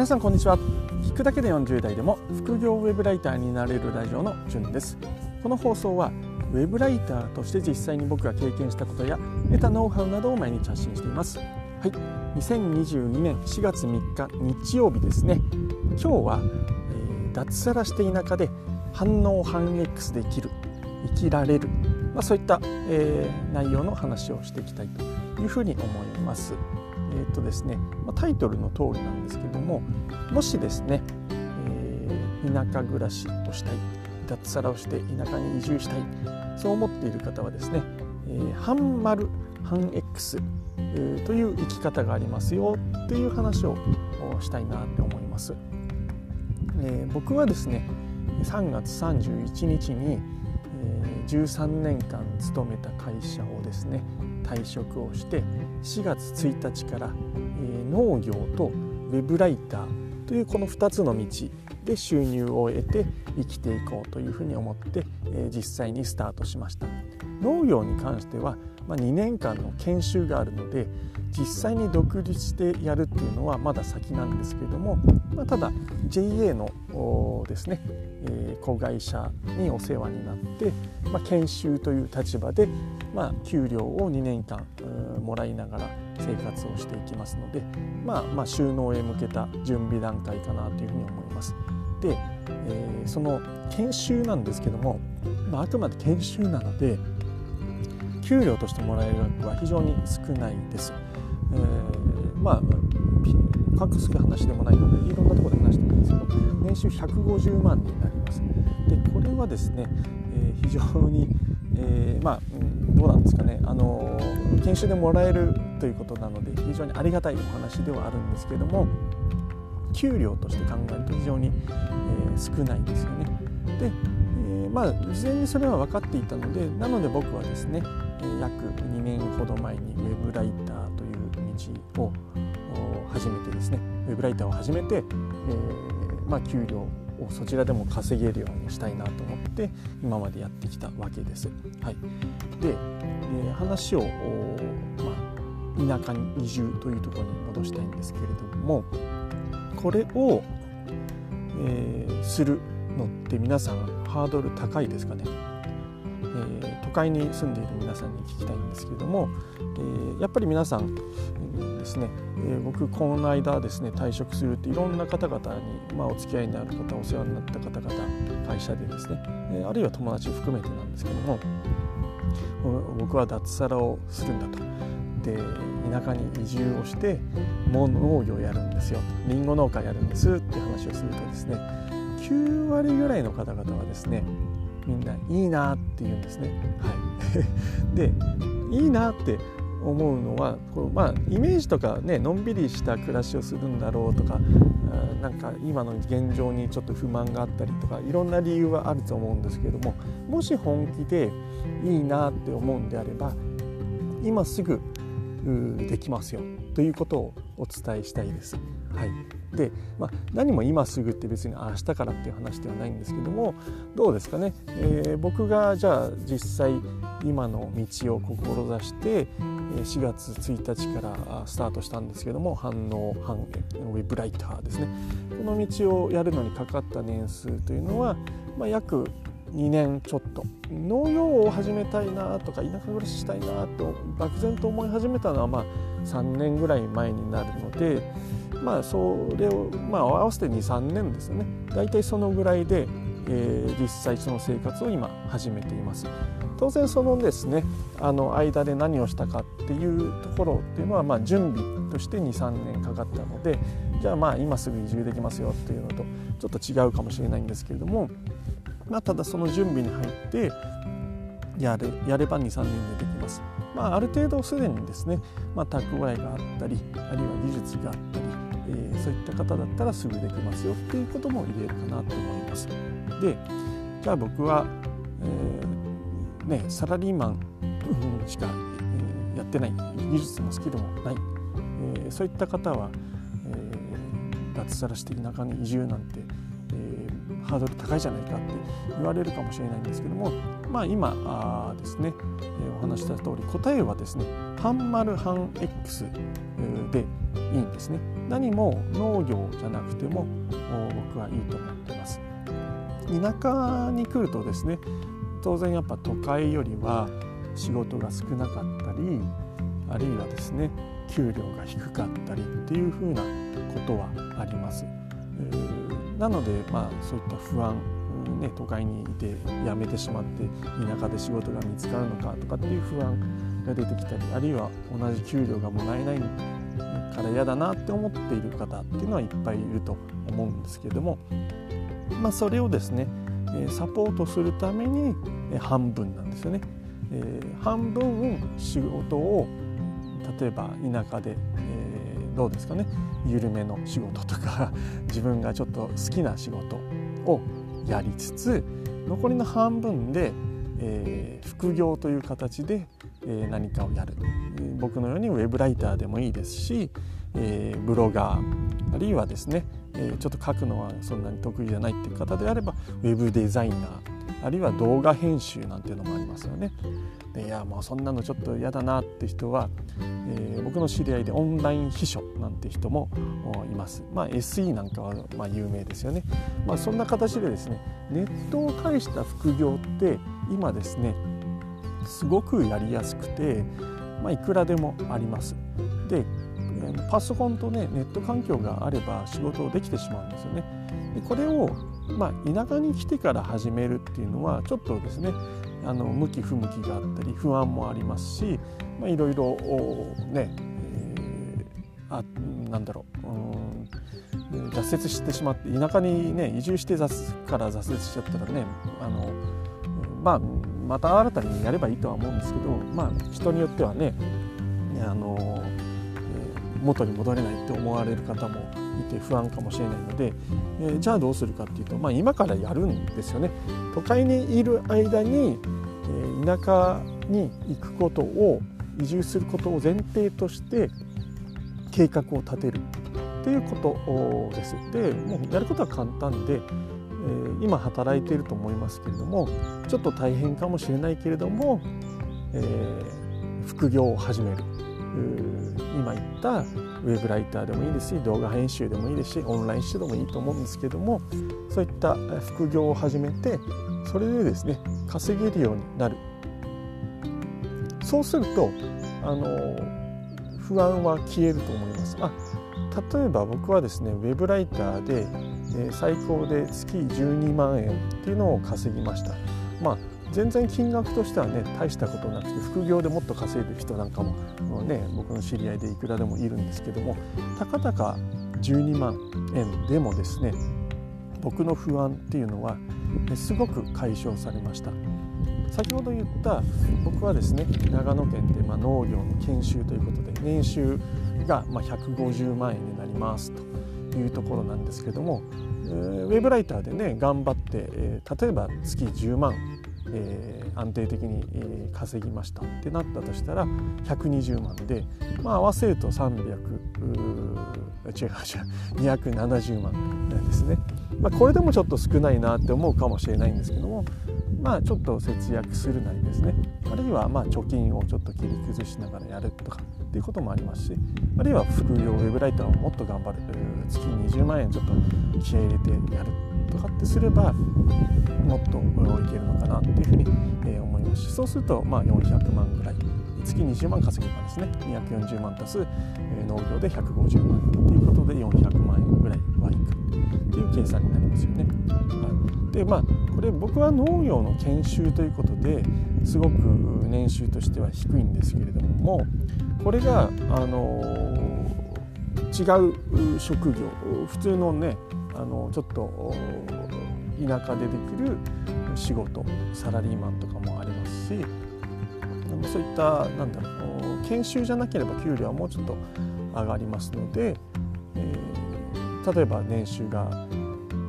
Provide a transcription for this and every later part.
皆さんこんにちは。聞くだけで40代でも副業ウェブライターになれるラジオのじゅんです。この放送はウェブライターとして実際に僕が経験したことや得たノウハウなどを毎日発信しています。はい。2022年4月3日日曜日ですね。今日は、えー、脱サラして田舎で反応反 X できる生きられる、まあ、そういった、えー、内容の話をしていきたいというふうに思います。えーとですね、タイトルの通りなんですけどももしですね、えー、田舎暮らしをしたい脱サラをして田舎に移住したいそう思っている方はですね、えー、半丸半 X、えー、という生き方がありますよっていう話をしたいなって思います、えー、僕はですね3月31日に、えー、13年間勤めた会社をですね退職をして4月1日から、え農業とウェブライターというこの2つの道で収入を得て生きていこうというふうに思って、え実際にスタートしました。農業に関しては、ま2年間の研修があるので実際に独立してやるっていうのはまだ先なんですけれども、まあ、ただ JA のですね、えー、子会社にお世話になって、まあ、研修という立場で、まあ、給料を2年間もらいながら生活をしていきますので、まあ、まあ収納へ向けた準備段階かなというふうに思います。で、えー、その研修なんですけども、まあ、あくまで研修なので給料としてもらえる額は非常に少ないです。えー、まあ隠す話でもないのでいろんなところで話してるんですけど年収150万になります。でこれはですね、えー、非常に、えー、まあどうなんですかね、あの研修でもらえるということなので非常にありがたいお話ではあるんですけども給料として考えると非常に、えー、少ないですよね。で、えー、まあ事前にそれは分かっていたのでなので僕はですね約2年ほど前にウェブライターという道を始めてですねウェブライターを始めて、えー、まあ、給料そちらでも稼げるようにしたいなと思って今までやってきたわけです。はい、で、えー、話を、まあ、田舎に移住というところに戻したいんですけれどもこれを、えー、するのって皆さんハードル高いですかね、えー、都会に住んでいる皆さんに聞きたいんですけれども、えー、やっぱり皆さんえですね、えー、僕この間ですね退職するっていろんな方々に、まあ、お付き合いになる方お世話になった方々会社でですね、え、あるいは友達を含めてなんですけども僕は脱サラをするんだと。で田舎に移住をしてもう農業やるんですよりんご農家やるんですって話をするとですね9割ぐらいの方々はですねみんないいなって言うんですね。はい、でいいなって思うのはこう、まあ、イメージとかねのんびりした暮らしをするんだろうとかなんか今の現状にちょっと不満があったりとかいろんな理由はあると思うんですけれどももし本気でいいなって思うんであれば今すぐできますよということをお伝えしたいです。はい、で、まあ、何も今すぐって別に明日からっていう話ではないんですけどもどうですかね、えー、僕がじゃあ実際今の道を志して4月1日からスタートしたんですけども反応反ウェブライターですね。この道をやるのにかかった年数というのは、まあ、約2年ちょっと。農業を始めたいなとか田舎暮らししたいなと漠然と思い始めたのはまあ3年ぐらい前になるのでまあそれをまあ合わせて23年ですね大体そのぐらいで、えー、実際その生活を今始めています。当然そのですねあの間で何をしたかっていうところっていうのはまあ準備として23年かかったのでじゃあまあ今すぐ移住できますよっていうのとちょっと違うかもしれないんですけれどもまあ、ただその準備に入ってやれやれば23年でできます。まあ、ある程度すでにですね、まあ、蓄えがあったりあるいは技術があったり、えー、そういった方だったらすぐできますよっていうことも言えるかなと思います。でじゃあ僕は、えー、ね、サラリーマンしか、え、やってない技術もスキルもない、え、そういった方は、え脱サラして田舎に移住なんてえハードル高いじゃないかって言われるかもしれないんですけども、まあ、今あですね、えお話した通り答えはですね半丸半 X でいいんですね何も農業じゃなくても僕はいいと思ってます田舎に来るとですね当然やっぱ都会よりは仕事が少なかったりあるいはですね給料が低かったりっていうふなことはあります。なので、まあ、そういった不安、ね、都会にいて辞めてしまって田舎で仕事が見つかるのかとかっていう不安が出てきたりあるいは同じ給料がもらえないから嫌だなって思っている方っていうのはいっぱいいると思うんですけれども、まあ、それをですねサポートするために半分なんですよね。えー、半分仕事を例えば田舎で、えー、どうですかね緩めの仕事とか 自分がちょっと好きな仕事をやりつつ残りの半分で、えー、副業という形で、えー、何かをやる僕のようにウェブライターでもいいですし、えー、ブロガーあるいはですね、えー、ちょっと書くのはそんなに得意じゃないっていう方であればウェブデザイナーあるいは動画編集なんていうのもありますよね。でいやもうそんなのちょっと嫌だなって人は、えー、僕の知り合いでオンライン秘書なんて人もいます。まあ、SE なんかはま有名ですよね。まあ、そんな形でですねネットを介した副業って今ですねすごくやりやすくて、まあ、いくらでもあります。でパソコンとねネット環境があれば仕事をできてしまうんですよね。でこれをまあ、田舎に来てから始めるっていうのはちょっとですねあの向き不向きがあったり不安もありますし、まあ、いろいろね、えー、あなんだろううん挫折してしまって田舎にね移住してから挫折しちゃったらねあの、まあ、また新たにやればいいとは思うんですけど、まあ、人によってはねあの元に戻れないって思われる方もいて不安かもしれないので、えー、じゃあどうするかっていうと、まあ、今からやるんですよね。都会にいる間に、え、田舎に行くことを移住することを前提として計画を立てるっていうことです。でもうやることは簡単で、えー、今働いていると思いますけれどもちょっと大変かもしれないけれども、えー、副業を始める今言ったウェブライターでもいいですし動画編集でもいいですしオンライン指導もいいと思うんですけどもそういった副業を始めてそれでですね稼げるようになるそうするとあの不安は消えると思います。あ例えば僕はですねウェブライターで、え最高で月12万円っていうのを稼ぎました。まあ全然金額としてはね大したことなくて副業でもっと稼いでる人なんかもね僕の知り合いでいくらでもいるんですけどもたかだか12万円でもですね僕の不安っていうのはすごく解消されました。先ほど言った僕はですね長野県でま農業の研修ということで年収がま150万円になりますと。いうところなんですけどもウェブライターでね頑張って、例えば月10万えー、安定的に、えー、稼ぎました。ってなったとしたら120万で、まあ、合わせると300違う違う270万ですね。まあ、これでもちょっと少ないなって思うかもしれないんですけどもまあちょっと節約するなりですね。あるいはま貯金をちょっと切り崩しながらやるとかっていうこともありますしあるいは副業ウェブライターをもっと頑張る月20万円ちょっと気合い入れてやる。とかってすればもっといけるのかなっていうふうにえ思います。しそうするとまあ400万ぐらい。月20万稼げばですね240万足す農業で150万ということで400万円ぐらいはいくっていう計算になりますよね。はい、でまあこれ僕は農業の研修ということですごく年収としては低いんですけれどもこれがあの違う職業。普通のねあのちょっと田舎でできる仕事サラリーマンとかもありますしそういったなんだろう研修じゃなければ給料はもうちょっと上がりますので、えー、例えば年収が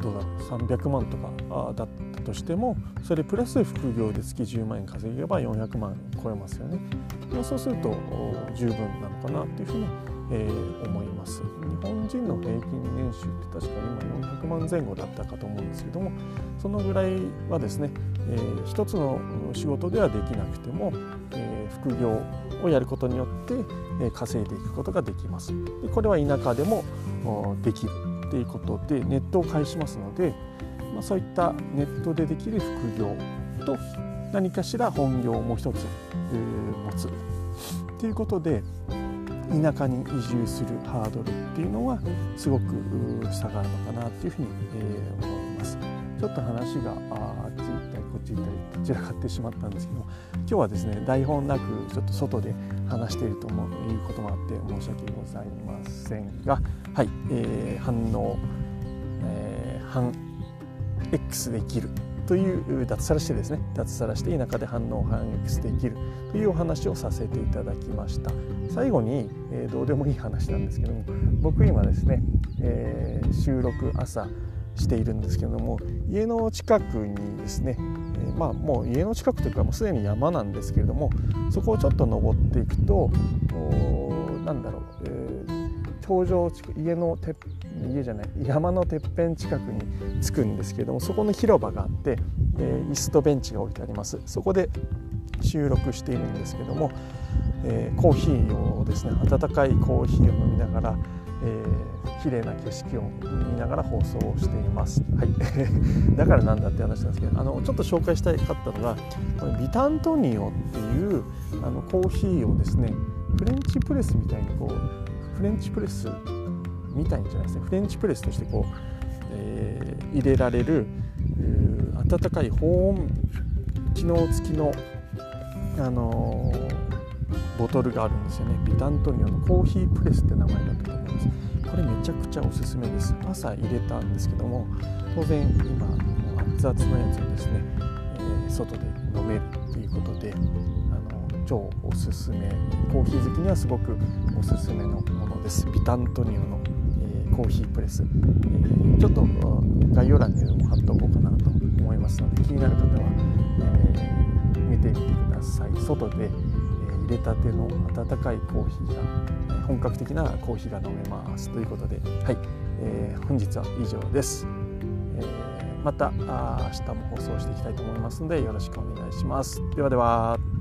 どうだろう300万とかだったとしてもそれプラス副業で月10万円稼げば400万超えますよね。そうすると十分なのかなっていうふうにえー、思います人の平均年収って確か今400万前後だったかと思うんですけどもそのぐらいはですね、えー、一つの仕事ではできなくても、えー、副業をやることによって、えー、稼いでいくことができます。でこれは田舎でもできるっていうことでネットを介しますので、まあ、そういったネットでできる副業と何かしら本業をもう一つ、えー、持つということで田舎に移住するハードルっていうのはすごく下がるのかなっていうふうに、えー、思います。ちょっと話があっち行ったりこっち行ったり散らかってしまったんですけど今日はですね台本なくちょっと外で話していると思ういうこともあって申し訳ございませんがはい、えー、反応、えー、反 X できるという脱サラしてですね脱サラして田舎で反応を反 X できるというお話をさせていただきました。最後に、えー、どうでもいい話なんですけども僕今ですね、えー、収録朝しているんですけども家の近くにですね、えー、まあもう家の近くというかもうすでに山なんですけれどもそこをちょっと登っていくとなんだろう、えー、頂上家のて家じゃない山のてっぺん近くに着くんですけれどもそこの広場があって、えー、椅子とベンチが置いてありますそこで収録しているんですけども、えー、コーヒーをですね温かいコーヒーを飲みながら、えー、綺麗な景色を見ながら放送をしています。はい、だからなんだって話なんですけどあのちょっと紹介したかったのがこれビタントニオっていうあのコーヒーをですねフレンチプレスみたいにこうフレンチプレスみたいんじゃないですね。フレンチプレスとしてこう、えー、入れられる温かい保温機能付きの、あのー、ボトルがあるんですよね。ビタントニオのコーヒープレスって名前だったと思います。これめちゃくちゃおすすめです。朝入れたんですけども当然今熱々のやつをですね、えー、外で飲めるということであの超おすすめ。コーヒー好きにはすごくおすすめのものです。ビタントニオの、えー、コーヒープレス、えー、ちょっと概要欄にも貼っておこうかなと思いますので気になる方は、えー、見てみてください。外で、えー、入れたての温かいコーヒーが、本格的なコーヒーが飲めますということではい、えー、本日は以上です、えー、また明日も放送していきたいと思いますのでよろしくお願いします。ではでは。